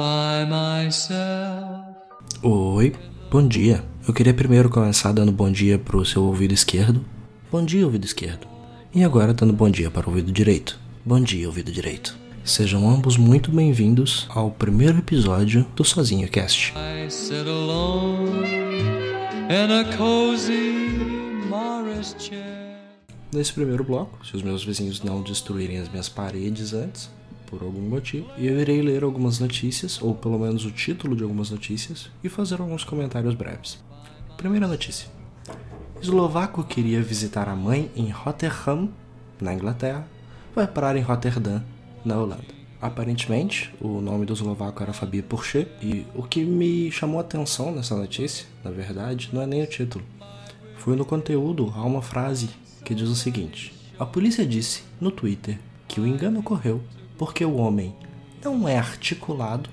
by myself. Oi, bom dia. Eu queria primeiro começar dando bom dia pro seu ouvido esquerdo. Bom dia, ouvido esquerdo. E agora dando bom dia para o ouvido direito. Bom dia, ouvido direito. Sejam ambos muito bem-vindos ao primeiro episódio do Sozinho Cast. I sit alone in a cozy Morris chair. Nesse primeiro bloco, se os meus vizinhos não destruírem as minhas paredes antes, por algum motivo, eu irei ler algumas notícias, ou pelo menos o título de algumas notícias, e fazer alguns comentários breves. Primeira notícia. Eslovaco queria visitar a mãe em Rotterdam, na Inglaterra, vai parar em Rotterdam, na Holanda. Aparentemente, o nome do eslovaco era Fabio Pourchet, e o que me chamou a atenção nessa notícia, na verdade, não é nem o título. Foi no conteúdo há uma frase que diz o seguinte: A polícia disse no Twitter que o engano ocorreu porque o homem não é articulado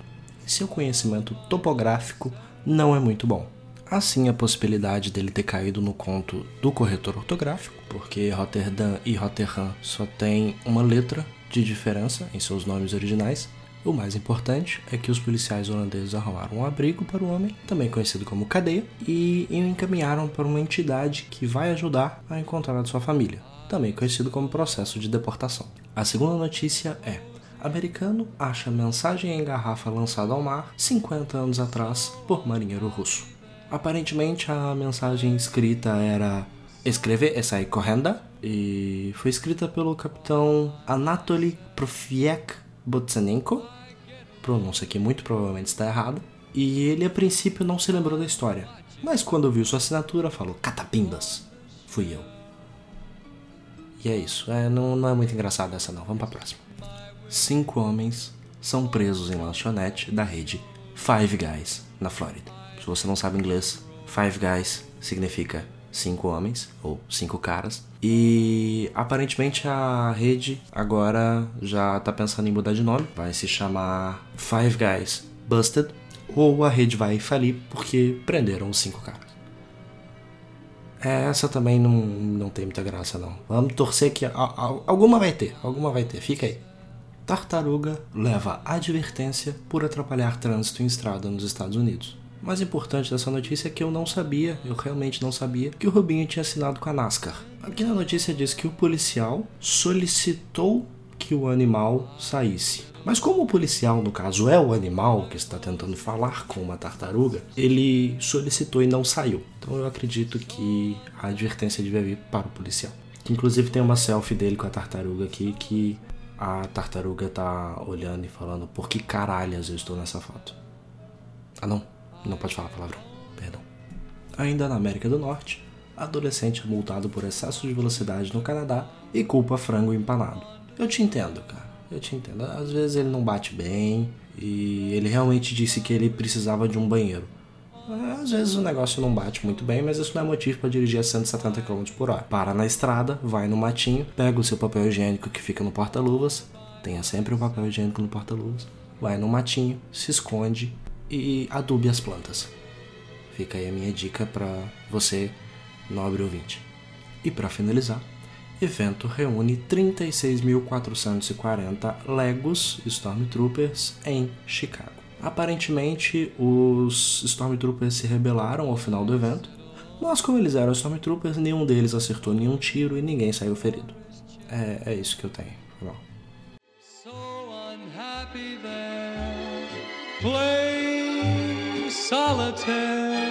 e seu conhecimento topográfico não é muito bom. Assim, a possibilidade dele ter caído no conto do corretor ortográfico, porque Rotterdam e Rotterdam só tem uma letra de diferença em seus nomes originais. O mais importante é que os policiais holandeses arrumaram um abrigo para o homem, também conhecido como cadeia, e o encaminharam para uma entidade que vai ajudar a encontrar a sua família, também conhecido como processo de deportação. A segunda notícia é: americano acha mensagem em garrafa lançada ao mar 50 anos atrás por marinheiro russo. Aparentemente a mensagem escrita era escreve essa aí correndo e foi escrita pelo capitão Anatoly Profiek Botsanenko. Pronúncia aqui muito provavelmente está errada. E ele a princípio não se lembrou da história, mas quando viu sua assinatura falou catapindas. Fui eu. E é isso. É, não, não é muito engraçado essa não. Vamos pra próxima. Cinco homens são presos em lanchonete da rede Five Guys na Flórida. Se você não sabe inglês, Five Guys significa cinco homens ou cinco caras. E aparentemente a rede agora já tá pensando em mudar de nome. Vai se chamar Five Guys Busted. Ou a rede vai falir porque prenderam os cinco caras. Essa também não, não tem muita graça, não. Vamos torcer que a- a- alguma vai ter, alguma vai ter. Fica aí. Tartaruga leva advertência por atrapalhar trânsito em estrada nos Estados Unidos. Mais importante dessa notícia é que eu não sabia, eu realmente não sabia, que o Rubinho tinha assinado com a NASCAR. Aqui na notícia diz que o policial solicitou que o animal saísse. Mas como o policial, no caso, é o animal que está tentando falar com uma tartaruga, ele solicitou e não saiu. Então eu acredito que a advertência devia vir para o policial. Que inclusive tem uma selfie dele com a tartaruga aqui que a tartaruga tá olhando e falando por que caralhas eu estou nessa foto. Ah não, não pode falar palavrão, perdão. Ainda na América do Norte, adolescente multado por excesso de velocidade no Canadá e culpa frango empanado. Eu te entendo, cara. Eu te entendo. Às vezes ele não bate bem e ele realmente disse que ele precisava de um banheiro. Às vezes o negócio não bate muito bem, mas isso não é motivo para dirigir a 170 km por hora. Para na estrada, vai no matinho, pega o seu papel higiênico que fica no porta-luvas, tenha sempre um papel higiênico no porta-luvas, vai no matinho, se esconde e adube as plantas. Fica aí a minha dica para você, nobre ouvinte. E para finalizar, evento reúne 36.440 Legos Stormtroopers em Chicago. Aparentemente, os Stormtroopers se rebelaram ao final do evento, mas como eles eram Stormtroopers, nenhum deles acertou nenhum tiro e ninguém saiu ferido. É, é isso que eu tenho. Foi mal. So unhappy there, playing solitaire.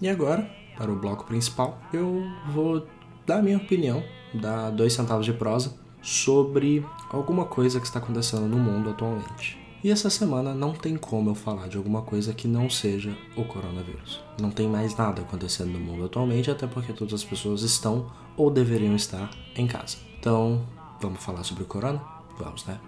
E agora, para o bloco principal, eu vou dar minha opinião, dar dois centavos de prosa, sobre alguma coisa que está acontecendo no mundo atualmente. E essa semana não tem como eu falar de alguma coisa que não seja o coronavírus. Não tem mais nada acontecendo no mundo atualmente, até porque todas as pessoas estão ou deveriam estar em casa. Então, vamos falar sobre o corona? Vamos, né?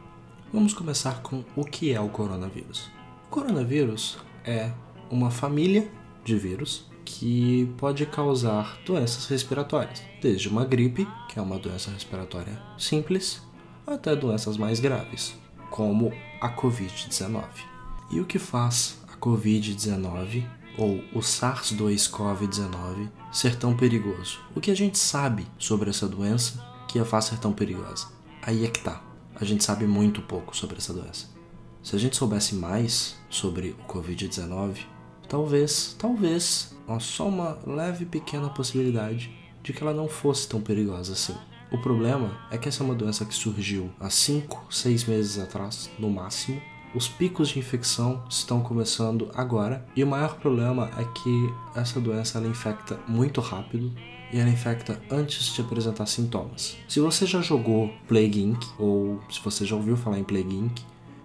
Vamos começar com o que é o coronavírus. O coronavírus é uma família de vírus que pode causar doenças respiratórias, desde uma gripe, que é uma doença respiratória simples, até doenças mais graves, como a Covid-19. E o que faz a Covid-19 ou o SARS-2-CoV-19 ser tão perigoso? O que a gente sabe sobre essa doença que a faz ser tão perigosa? Aí é que tá. A gente sabe muito pouco sobre essa doença. Se a gente soubesse mais sobre o Covid-19, talvez, talvez, só uma leve pequena possibilidade de que ela não fosse tão perigosa assim. O problema é que essa é uma doença que surgiu há 5, 6 meses atrás, no máximo. Os picos de infecção estão começando agora e o maior problema é que essa doença ela infecta muito rápido e ela infecta antes de apresentar sintomas. Se você já jogou Plague Inc. ou se você já ouviu falar em Plague Inc.,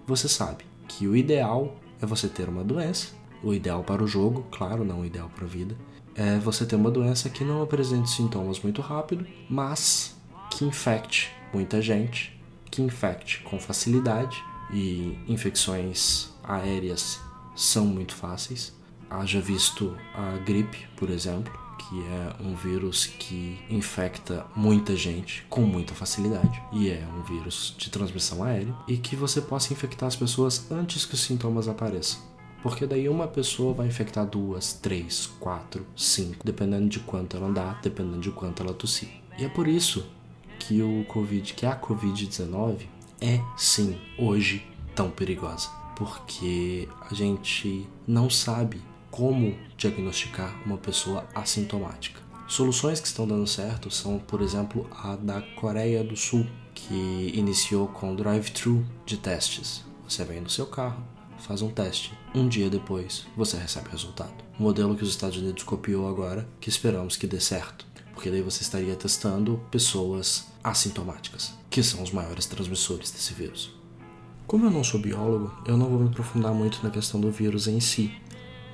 você sabe que o ideal é você ter uma doença, o ideal para o jogo, claro, não o ideal para a vida, é você ter uma doença que não apresente sintomas muito rápido, mas que infecte muita gente, que infecte com facilidade e infecções aéreas são muito fáceis. Haja visto a gripe, por exemplo, que é um vírus que infecta muita gente com muita facilidade e é um vírus de transmissão aérea e que você possa infectar as pessoas antes que os sintomas apareçam. Porque daí uma pessoa vai infectar duas, três, quatro, cinco, dependendo de quanto ela andar, dependendo de quanto ela tossir. E é por isso que o Covid, que a Covid-19 é sim hoje tão perigosa, porque a gente não sabe como diagnosticar uma pessoa assintomática. Soluções que estão dando certo são, por exemplo, a da Coreia do Sul, que iniciou com drive-thru de testes. Você vem no seu carro, faz um teste. Um dia depois, você recebe o resultado. O modelo que os Estados Unidos copiou agora, que esperamos que dê certo. Porque daí você estaria testando pessoas assintomáticas, que são os maiores transmissores desse vírus. Como eu não sou biólogo, eu não vou me aprofundar muito na questão do vírus em si,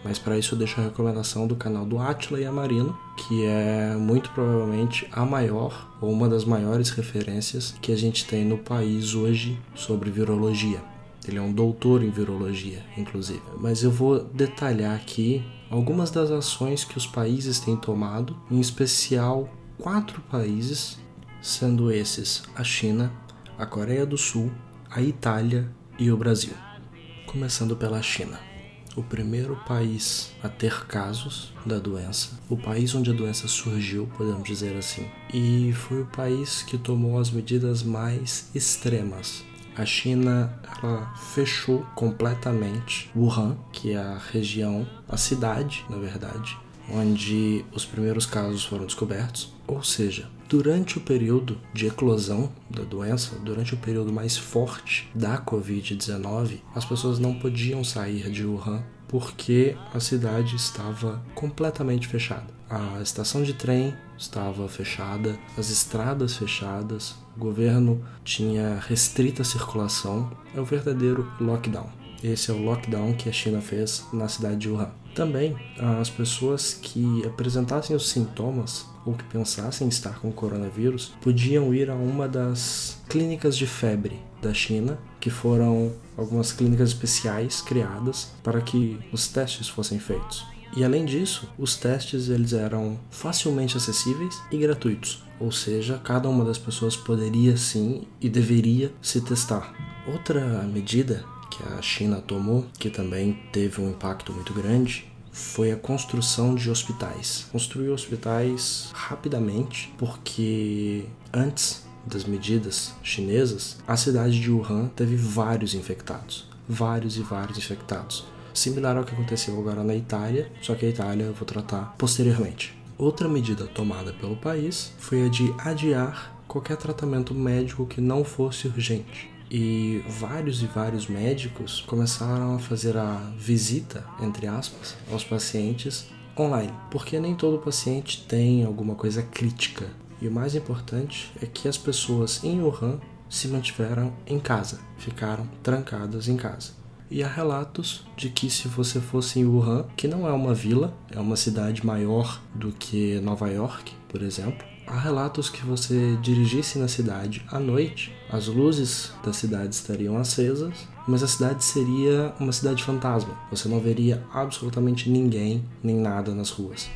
mas para isso eu deixo a recomendação do canal do Atila e a Marino, que é muito provavelmente a maior ou uma das maiores referências que a gente tem no país hoje sobre virologia. Ele é um doutor em virologia, inclusive. Mas eu vou detalhar aqui algumas das ações que os países têm tomado, em especial quatro países, sendo esses a China, a Coreia do Sul, a Itália e o Brasil. Começando pela China. O primeiro país a ter casos da doença, o país onde a doença surgiu, podemos dizer assim, e foi o país que tomou as medidas mais extremas a China ela fechou completamente Wuhan, que é a região, a cidade, na verdade, onde os primeiros casos foram descobertos. Ou seja, durante o período de eclosão da doença, durante o período mais forte da Covid-19, as pessoas não podiam sair de Wuhan porque a cidade estava completamente fechada. A estação de trem estava fechada, as estradas fechadas, o governo tinha restrita circulação. É o verdadeiro lockdown. Esse é o lockdown que a China fez na cidade de Wuhan. Também, as pessoas que apresentassem os sintomas ou que pensassem estar com coronavírus podiam ir a uma das clínicas de febre da China, que foram algumas clínicas especiais criadas para que os testes fossem feitos. E além disso, os testes eles eram facilmente acessíveis e gratuitos, ou seja, cada uma das pessoas poderia sim e deveria se testar. Outra medida que a China tomou, que também teve um impacto muito grande, foi a construção de hospitais. Construiu hospitais rapidamente, porque antes das medidas chinesas, a cidade de Wuhan teve vários infectados. Vários e vários infectados. Similar ao que aconteceu agora na Itália, só que a Itália eu vou tratar posteriormente. Outra medida tomada pelo país foi a de adiar qualquer tratamento médico que não fosse urgente. E vários e vários médicos começaram a fazer a visita, entre aspas, aos pacientes online, porque nem todo paciente tem alguma coisa crítica e o mais importante é que as pessoas em Wuhan se mantiveram em casa, ficaram trancadas em casa. E há relatos de que se você fosse em Wuhan, que não é uma vila, é uma cidade maior do que Nova York, por exemplo, há relatos que você dirigisse na cidade à noite, as luzes da cidade estariam acesas, mas a cidade seria uma cidade fantasma. Você não veria absolutamente ninguém nem nada nas ruas.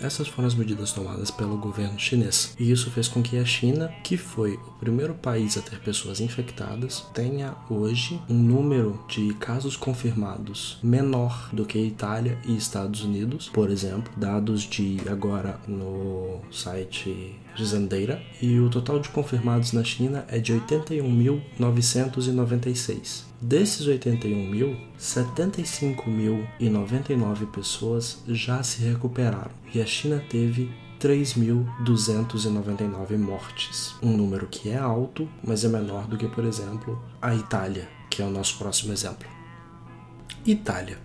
Essas foram as medidas tomadas pelo governo chinês. E isso fez com que a China, que foi o primeiro país a ter pessoas infectadas, tenha hoje um número de casos confirmados menor do que Itália e Estados Unidos, por exemplo, dados de agora no site Zendeira, e o total de confirmados na China é de 81.996. Desses 81 mil, 75.099 pessoas já se recuperaram e a China teve 3.299 mortes. Um número que é alto, mas é menor do que, por exemplo, a Itália, que é o nosso próximo exemplo. Itália.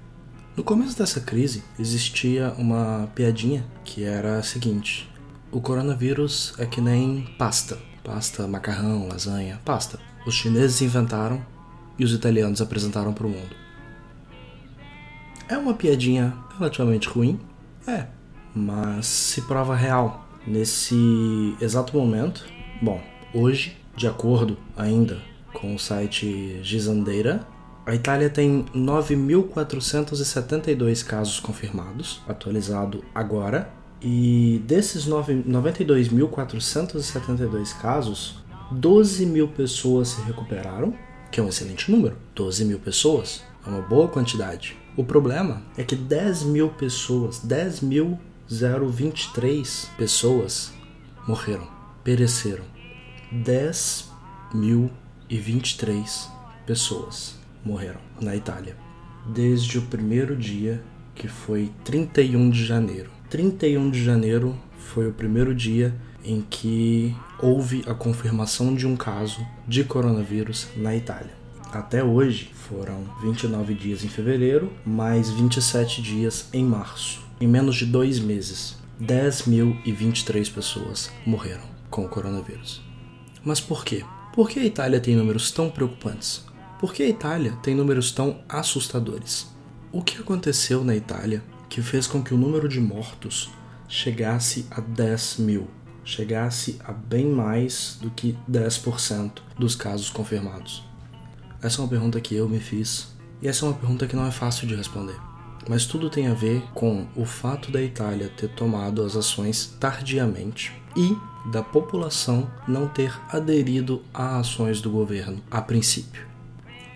No começo dessa crise, existia uma piadinha que era a seguinte: o coronavírus é que nem pasta. Pasta, macarrão, lasanha, pasta. Os chineses inventaram e os italianos apresentaram para o mundo. É uma piadinha relativamente ruim? É, mas se prova real. Nesse exato momento, bom, hoje, de acordo ainda com o site Gizandeira, a Itália tem 9.472 casos confirmados, atualizado agora, e desses 92.472 casos, 12 mil pessoas se recuperaram que é um excelente número. 12 mil pessoas é uma boa quantidade. O problema é que 10 mil pessoas, 10.023 pessoas morreram, pereceram. 10.023 pessoas morreram na Itália desde o primeiro dia, que foi 31 de janeiro. 31 de janeiro foi o primeiro dia em que houve a confirmação de um caso de coronavírus na Itália. Até hoje foram 29 dias em fevereiro, mais 27 dias em março. Em menos de dois meses, 10.023 pessoas morreram com o coronavírus. Mas por quê? Por que a Itália tem números tão preocupantes? Por que a Itália tem números tão assustadores? O que aconteceu na Itália que fez com que o número de mortos chegasse a 10 mil? chegasse a bem mais do que 10% dos casos confirmados? Essa é uma pergunta que eu me fiz e essa é uma pergunta que não é fácil de responder. Mas tudo tem a ver com o fato da Itália ter tomado as ações tardiamente e da população não ter aderido a ações do governo a princípio.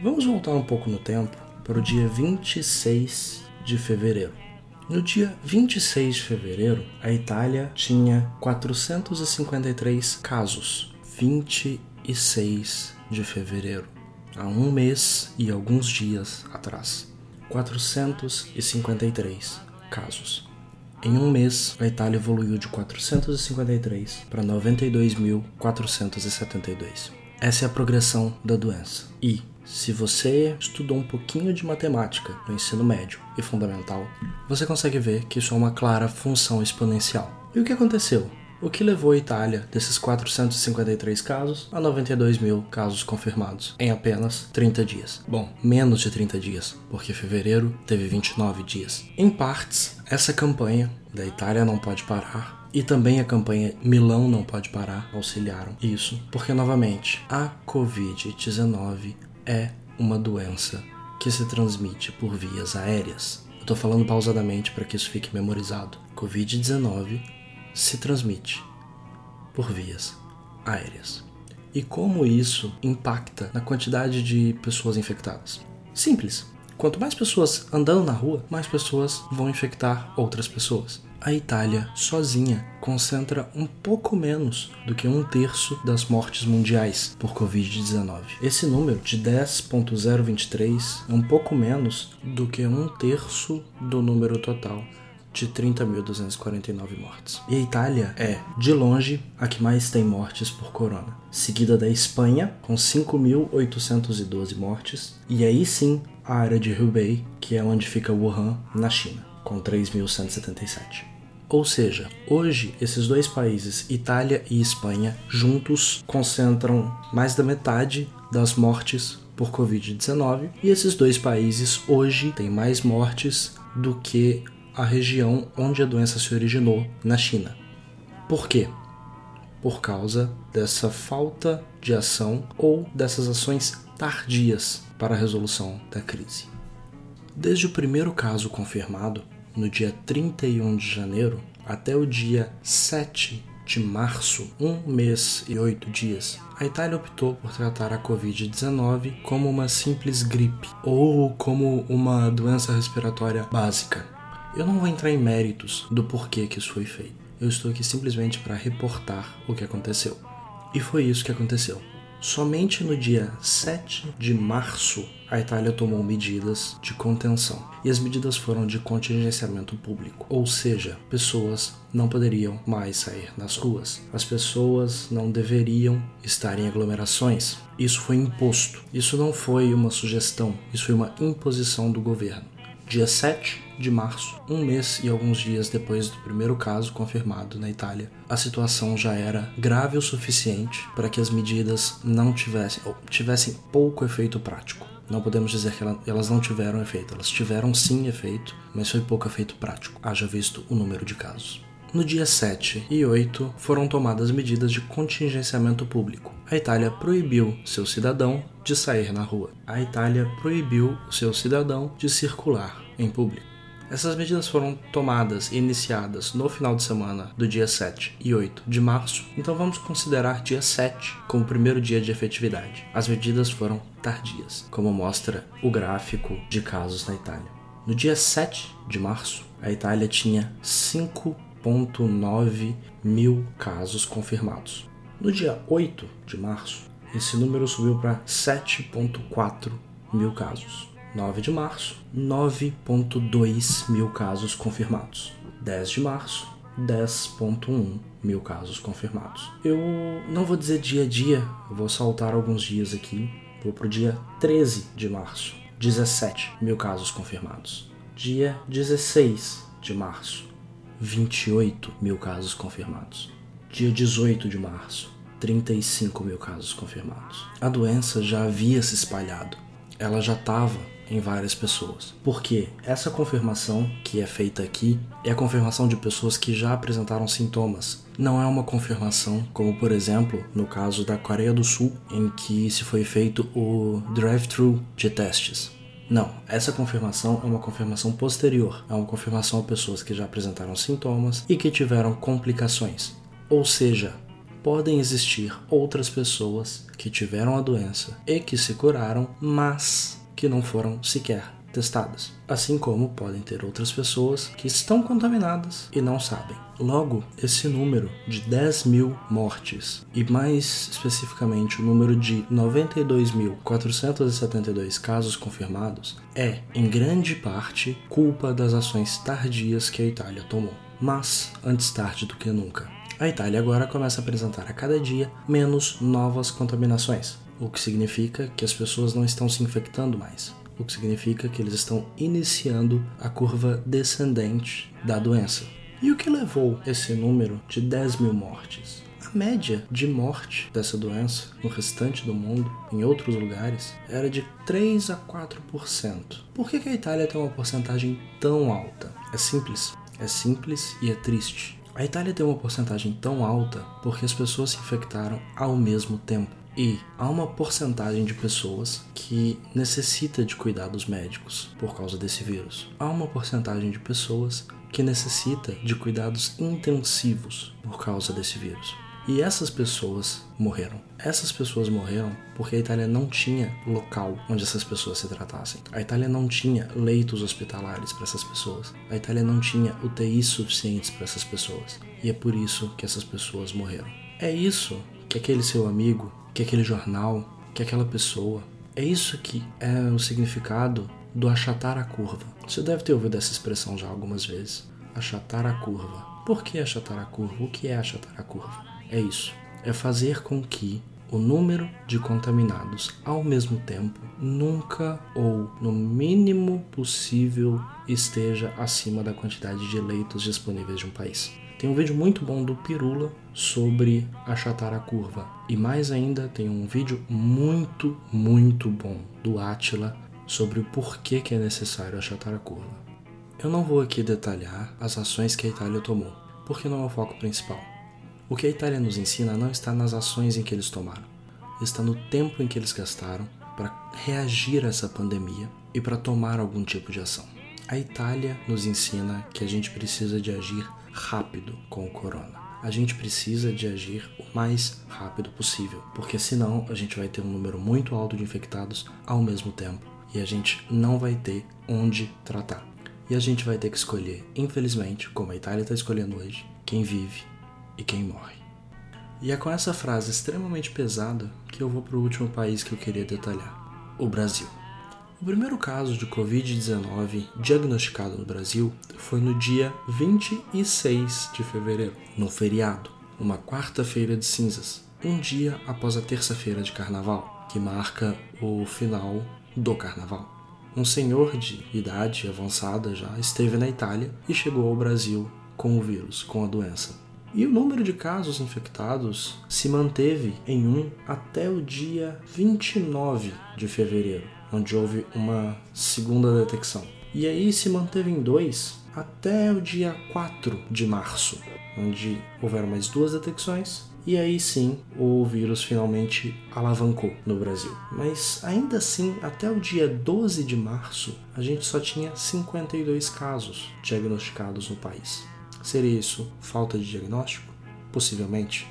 Vamos voltar um pouco no tempo para o dia 26 de fevereiro. No dia 26 de fevereiro, a Itália tinha 453 casos. 26 de fevereiro, há um mês e alguns dias atrás. 453 casos. Em um mês, a Itália evoluiu de 453 para 92.472. Essa é a progressão da doença. E se você estudou um pouquinho de matemática no ensino médio e fundamental, você consegue ver que isso é uma clara função exponencial. E o que aconteceu? O que levou a Itália desses 453 casos a 92 mil casos confirmados em apenas 30 dias? Bom, menos de 30 dias, porque fevereiro teve 29 dias. Em partes, essa campanha da Itália não pode parar e também a campanha Milão não pode parar auxiliaram isso, porque novamente a Covid-19 é uma doença que se transmite por vias aéreas. Eu tô falando pausadamente para que isso fique memorizado. Covid-19 se transmite por vias aéreas. E como isso impacta na quantidade de pessoas infectadas? Simples. Quanto mais pessoas andando na rua, mais pessoas vão infectar outras pessoas a Itália, sozinha, concentra um pouco menos do que um terço das mortes mundiais por Covid-19. Esse número de 10,023 é um pouco menos do que um terço do número total de 30.249 mortes. E a Itália é, de longe, a que mais tem mortes por corona, seguida da Espanha, com 5.812 mortes, e aí sim a área de Hubei, que é onde fica Wuhan, na China com 3.177. Ou seja, hoje esses dois países, Itália e Espanha, juntos concentram mais da metade das mortes por Covid-19 e esses dois países hoje têm mais mortes do que a região onde a doença se originou, na China. Por quê? Por causa dessa falta de ação ou dessas ações tardias para a resolução da crise. Desde o primeiro caso confirmado, no dia 31 de janeiro, até o dia 7 de março, um mês e oito dias, a Itália optou por tratar a Covid-19 como uma simples gripe ou como uma doença respiratória básica. Eu não vou entrar em méritos do porquê que isso foi feito. Eu estou aqui simplesmente para reportar o que aconteceu. E foi isso que aconteceu. Somente no dia 7 de março, a Itália tomou medidas de contenção. E as medidas foram de contingenciamento público, ou seja, pessoas não poderiam mais sair nas ruas. As pessoas não deveriam estar em aglomerações. Isso foi imposto. Isso não foi uma sugestão, isso foi uma imposição do governo dia 7 de março, um mês e alguns dias depois do primeiro caso confirmado na Itália, a situação já era grave o suficiente para que as medidas não tivessem ou tivessem pouco efeito prático. Não podemos dizer que elas não tiveram efeito, elas tiveram sim efeito, mas foi pouco efeito prático, haja visto o número de casos. No dia 7 e 8 foram tomadas medidas de contingenciamento público. A Itália proibiu seu cidadão de sair na rua. A Itália proibiu seu cidadão de circular em público. Essas medidas foram tomadas e iniciadas no final de semana do dia 7 e 8 de março, então vamos considerar dia 7 como o primeiro dia de efetividade. As medidas foram tardias, como mostra o gráfico de casos na Itália. No dia 7 de março, a Itália tinha 5 1,9 mil casos confirmados. No dia 8 de março, esse número subiu para 7,4 mil casos. 9 de março, 9,2 mil casos confirmados. 10 de março, 10,1 mil casos confirmados. Eu não vou dizer dia a dia, vou saltar alguns dias aqui. Vou para o dia 13 de março, 17 mil casos confirmados. Dia 16 de março, 28 mil casos confirmados. Dia 18 de março, 35 mil casos confirmados. A doença já havia se espalhado, ela já estava em várias pessoas. Porque essa confirmação que é feita aqui é a confirmação de pessoas que já apresentaram sintomas. Não é uma confirmação como, por exemplo, no caso da Coreia do Sul, em que se foi feito o drive-thru de testes. Não, essa confirmação é uma confirmação posterior, é uma confirmação a pessoas que já apresentaram sintomas e que tiveram complicações. Ou seja, podem existir outras pessoas que tiveram a doença e que se curaram, mas que não foram sequer testadas, assim como podem ter outras pessoas que estão contaminadas e não sabem. Logo, esse número de 10 mil mortes e mais especificamente o número de 92.472 casos confirmados é, em grande parte, culpa das ações tardias que a Itália tomou. Mas, antes tarde do que nunca, a Itália agora começa a apresentar a cada dia menos novas contaminações, o que significa que as pessoas não estão se infectando mais o que significa que eles estão iniciando a curva descendente da doença. E o que levou esse número de 10 mil mortes? A média de morte dessa doença no restante do mundo, em outros lugares, era de 3 a 4%. Por que, a Itália tem uma porcentagem tão alta? É simples. É simples e é triste. A Itália tem uma porcentagem tão alta porque as pessoas se infectaram ao mesmo tempo. E há uma porcentagem de pessoas que necessita de cuidados médicos por causa desse vírus. Há uma porcentagem de pessoas que necessita de cuidados intensivos por causa desse vírus. E essas pessoas morreram. Essas pessoas morreram porque a Itália não tinha local onde essas pessoas se tratassem. A Itália não tinha leitos hospitalares para essas pessoas. A Itália não tinha UTIs suficientes para essas pessoas. E é por isso que essas pessoas morreram. É isso que aquele seu amigo que aquele jornal, que aquela pessoa. É isso que é o significado do achatar a curva. Você deve ter ouvido essa expressão já algumas vezes. Achatar a curva. Por que achatar a curva? O que é achatar a curva? É isso. É fazer com que o número de contaminados ao mesmo tempo nunca ou no mínimo possível esteja acima da quantidade de leitos disponíveis de um país. Tem um vídeo muito bom do Pirula sobre achatar a curva. E mais ainda, tem um vídeo muito, muito bom do Atila sobre o porquê que é necessário achatar a curva. Eu não vou aqui detalhar as ações que a Itália tomou, porque não é o foco principal. O que a Itália nos ensina não está nas ações em que eles tomaram, está no tempo em que eles gastaram para reagir a essa pandemia e para tomar algum tipo de ação. A Itália nos ensina que a gente precisa de agir rápido com o corona. A gente precisa de agir o mais rápido possível, porque senão a gente vai ter um número muito alto de infectados ao mesmo tempo e a gente não vai ter onde tratar. E a gente vai ter que escolher, infelizmente, como a Itália está escolhendo hoje, quem vive e quem morre. E é com essa frase extremamente pesada que eu vou para o último país que eu queria detalhar: o Brasil. O primeiro caso de Covid-19 diagnosticado no Brasil foi no dia 26 de fevereiro, no feriado, uma quarta-feira de cinzas, um dia após a terça-feira de carnaval, que marca o final do carnaval. Um senhor de idade avançada já esteve na Itália e chegou ao Brasil com o vírus, com a doença. E o número de casos infectados se manteve em um até o dia 29 de fevereiro onde houve uma segunda detecção. E aí se manteve em dois até o dia 4 de março, onde houveram mais duas detecções. E aí sim o vírus finalmente alavancou no Brasil. Mas ainda assim, até o dia 12 de março, a gente só tinha 52 casos diagnosticados no país. Seria isso falta de diagnóstico? Possivelmente.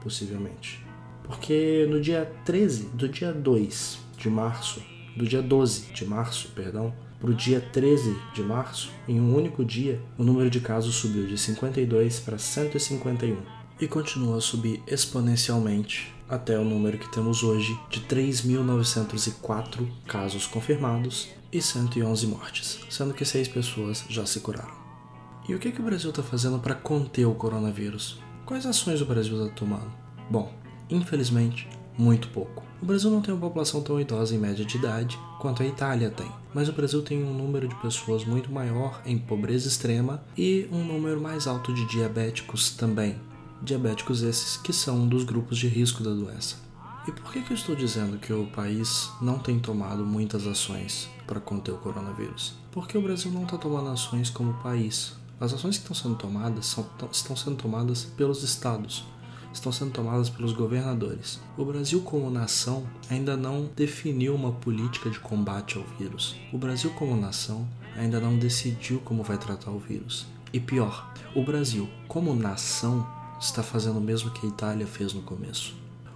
Possivelmente. Porque no dia 13, do dia 2 de março do dia 12 de março, perdão, para o dia 13 de março, em um único dia, o número de casos subiu de 52 para 151 e continua a subir exponencialmente até o número que temos hoje de 3.904 casos confirmados e 111 mortes, sendo que 6 pessoas já se curaram. E o que, que o Brasil está fazendo para conter o coronavírus? Quais ações o Brasil está tomando? Bom, infelizmente, muito pouco. O Brasil não tem uma população tão idosa em média de idade quanto a Itália tem, mas o Brasil tem um número de pessoas muito maior em pobreza extrema e um número mais alto de diabéticos também. Diabéticos esses que são um dos grupos de risco da doença. E por que, que eu estou dizendo que o país não tem tomado muitas ações para conter o coronavírus? Porque o Brasil não está tomando ações como país. As ações que estão sendo tomadas são, estão sendo tomadas pelos estados, estão sendo tomadas pelos governadores. O Brasil, como nação, ainda não definiu uma política de combate ao vírus. O Brasil, como nação, ainda não decidiu como vai tratar o vírus. E pior, o Brasil, como nação, está fazendo o mesmo que a Itália fez no começo.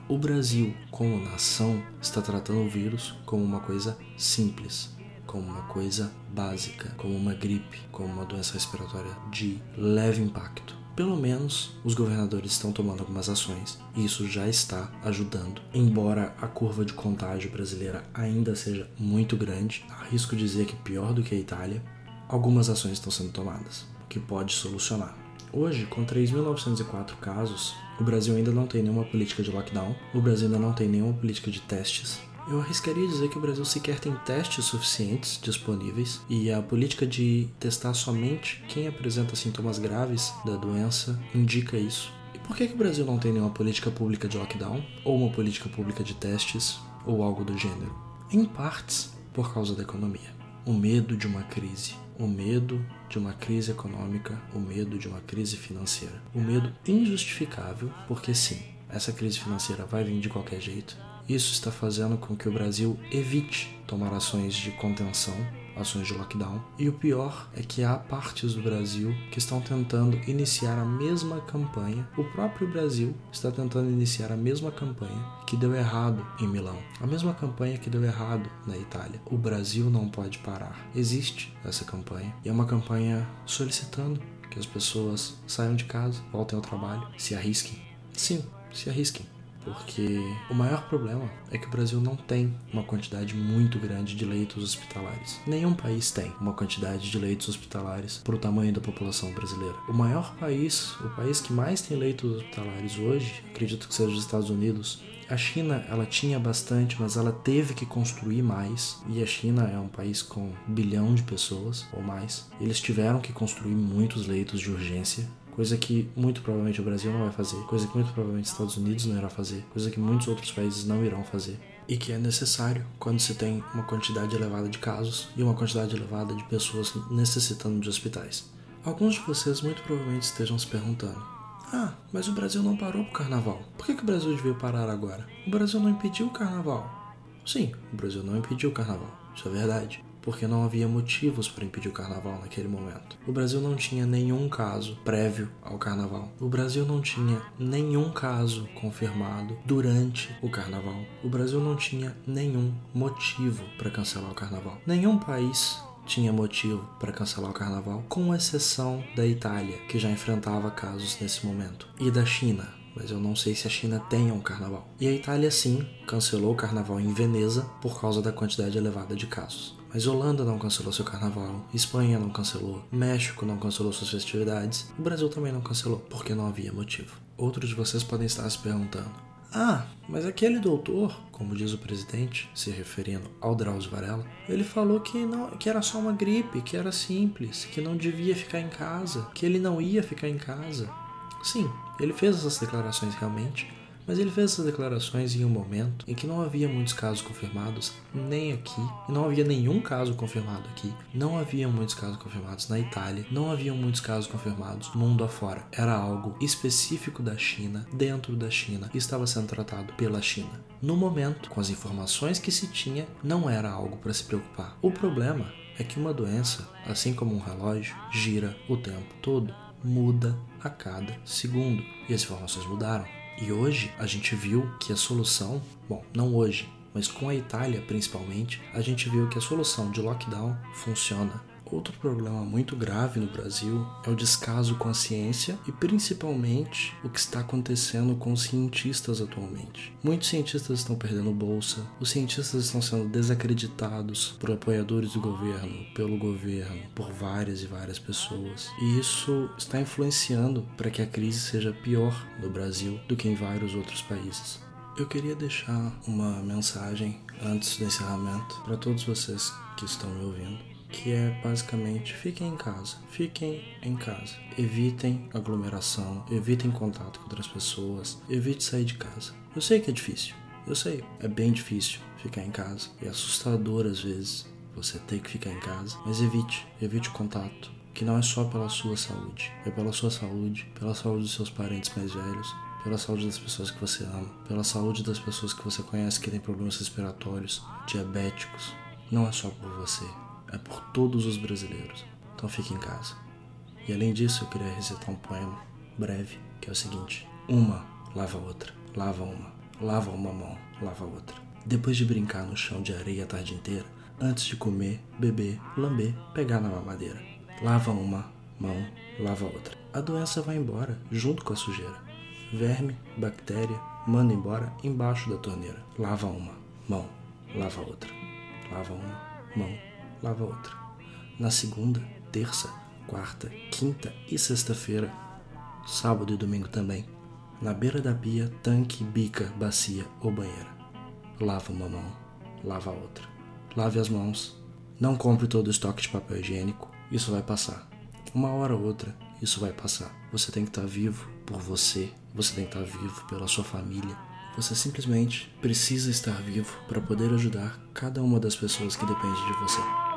O Brasil, como nação, está tratando o vírus como uma coisa simples, como uma coisa básica, como uma gripe, como uma doença respiratória de leve impacto pelo menos os governadores estão tomando algumas ações e isso já está ajudando. Embora a curva de contágio brasileira ainda seja muito grande, arrisco dizer que pior do que a Itália, algumas ações estão sendo tomadas, o que pode solucionar. Hoje, com 3.904 casos, o Brasil ainda não tem nenhuma política de lockdown, o Brasil ainda não tem nenhuma política de testes, eu arriscaria dizer que o Brasil sequer tem testes suficientes disponíveis e a política de testar somente quem apresenta sintomas graves da doença indica isso. E por que, que o Brasil não tem nenhuma política pública de lockdown ou uma política pública de testes ou algo do gênero? Em partes, por causa da economia. O medo de uma crise, o medo de uma crise econômica, o medo de uma crise financeira. O medo injustificável, porque sim, essa crise financeira vai vir de qualquer jeito isso está fazendo com que o Brasil evite tomar ações de contenção, ações de lockdown. E o pior é que há partes do Brasil que estão tentando iniciar a mesma campanha. O próprio Brasil está tentando iniciar a mesma campanha que deu errado em Milão, a mesma campanha que deu errado na Itália. O Brasil não pode parar. Existe essa campanha e é uma campanha solicitando que as pessoas saiam de casa, voltem ao trabalho, se arrisquem. Sim, se arrisquem porque o maior problema é que o Brasil não tem uma quantidade muito grande de leitos hospitalares. Nenhum país tem uma quantidade de leitos hospitalares para o tamanho da população brasileira. O maior país, o país que mais tem leitos hospitalares hoje, acredito que seja os Estados Unidos, a China, ela tinha bastante, mas ela teve que construir mais. E a China é um país com um bilhão de pessoas ou mais. Eles tiveram que construir muitos leitos de urgência coisa que muito provavelmente o Brasil não vai fazer, coisa que muito provavelmente os Estados Unidos não irá fazer, coisa que muitos outros países não irão fazer. E que é necessário quando se tem uma quantidade elevada de casos e uma quantidade elevada de pessoas necessitando de hospitais. Alguns de vocês muito provavelmente estejam se perguntando: Ah, mas o Brasil não parou pro carnaval. Por que, que o Brasil devia parar agora? O Brasil não impediu o carnaval. Sim, o Brasil não impediu o carnaval, isso é verdade. Porque não havia motivos para impedir o carnaval naquele momento. O Brasil não tinha nenhum caso prévio ao carnaval. O Brasil não tinha nenhum caso confirmado durante o carnaval. O Brasil não tinha nenhum motivo para cancelar o carnaval. Nenhum país tinha motivo para cancelar o carnaval, com exceção da Itália, que já enfrentava casos nesse momento, e da China, mas eu não sei se a China tem um carnaval. E a Itália sim cancelou o carnaval em Veneza por causa da quantidade elevada de casos. Mas Holanda não cancelou seu carnaval, Espanha não cancelou, México não cancelou suas festividades, o Brasil também não cancelou, porque não havia motivo. Outros de vocês podem estar se perguntando: ah, mas aquele doutor, como diz o presidente, se referindo ao Drauzio Varela, ele falou que, não, que era só uma gripe, que era simples, que não devia ficar em casa, que ele não ia ficar em casa. Sim, ele fez essas declarações realmente, mas ele fez essas declarações em um momento em que não havia muitos casos confirmados, nem aqui, e não havia nenhum caso confirmado aqui, não havia muitos casos confirmados na Itália, não havia muitos casos confirmados mundo afora. Era algo específico da China, dentro da China, e estava sendo tratado pela China. No momento, com as informações que se tinha, não era algo para se preocupar. O problema é que uma doença, assim como um relógio, gira o tempo todo, muda a cada segundo, e as informações mudaram. E hoje a gente viu que a solução, bom, não hoje, mas com a Itália principalmente, a gente viu que a solução de lockdown funciona. Outro problema muito grave no Brasil é o descaso com a ciência e principalmente o que está acontecendo com os cientistas atualmente. Muitos cientistas estão perdendo bolsa, os cientistas estão sendo desacreditados por apoiadores do governo, pelo governo, por várias e várias pessoas. E isso está influenciando para que a crise seja pior no Brasil do que em vários outros países. Eu queria deixar uma mensagem antes do encerramento para todos vocês que estão me ouvindo que é basicamente fiquem em casa, fiquem em casa, evitem aglomeração, evitem contato com outras pessoas, evite sair de casa. Eu sei que é difícil, eu sei, é bem difícil ficar em casa, é assustador às vezes você ter que ficar em casa, mas evite, evite o contato, que não é só pela sua saúde, é pela sua saúde, pela saúde dos seus parentes mais velhos, pela saúde das pessoas que você ama, pela saúde das pessoas que você conhece que têm problemas respiratórios, diabéticos. Não é só por você, é por todos os brasileiros. Então fique em casa. E além disso, eu queria recitar um poema breve, que é o seguinte: Uma lava outra, lava uma, lava uma mão, lava outra. Depois de brincar no chão de areia a tarde inteira, antes de comer, beber, lamber, pegar na mamadeira. Lava uma mão, lava outra. A doença vai embora, junto com a sujeira. Verme, bactéria, manda embora embaixo da torneira. Lava uma mão, lava outra. Lava uma mão, lava outra. Na segunda, terça, quarta, quinta e sexta-feira, sábado e domingo também. Na beira da pia, tanque, bica, bacia ou banheira. Lava uma mão, lava a outra. Lave as mãos. Não compre todo o estoque de papel higiênico, isso vai passar. Uma hora ou outra, isso vai passar. Você tem que estar vivo por você, você tem que estar vivo pela sua família. Você simplesmente precisa estar vivo para poder ajudar cada uma das pessoas que depende de você.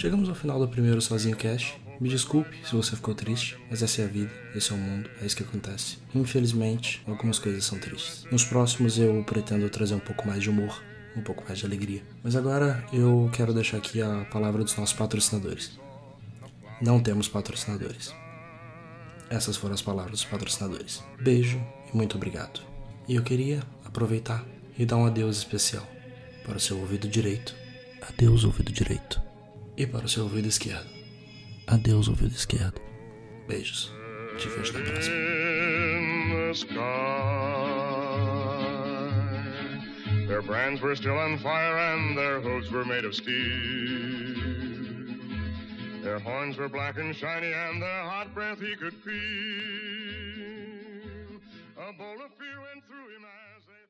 Chegamos ao final do primeiro Sozinho Cast. Me desculpe se você ficou triste, mas essa é a vida, esse é o mundo, é isso que acontece. Infelizmente, algumas coisas são tristes. Nos próximos eu pretendo trazer um pouco mais de humor, um pouco mais de alegria. Mas agora eu quero deixar aqui a palavra dos nossos patrocinadores. Não temos patrocinadores. Essas foram as palavras dos patrocinadores. Beijo e muito obrigado. E eu queria aproveitar e dar um adeus especial para o seu ouvido direito. Adeus, ouvido direito e para o seu ouvido esquerdo. Adeus, ouvido esquerdo. Beijos. Te vejo na próxima. Their brands were still on fire and their hooves were made of steel. Their horns were black and shiny and their hot breath he could feel. A bolt of fear went through him.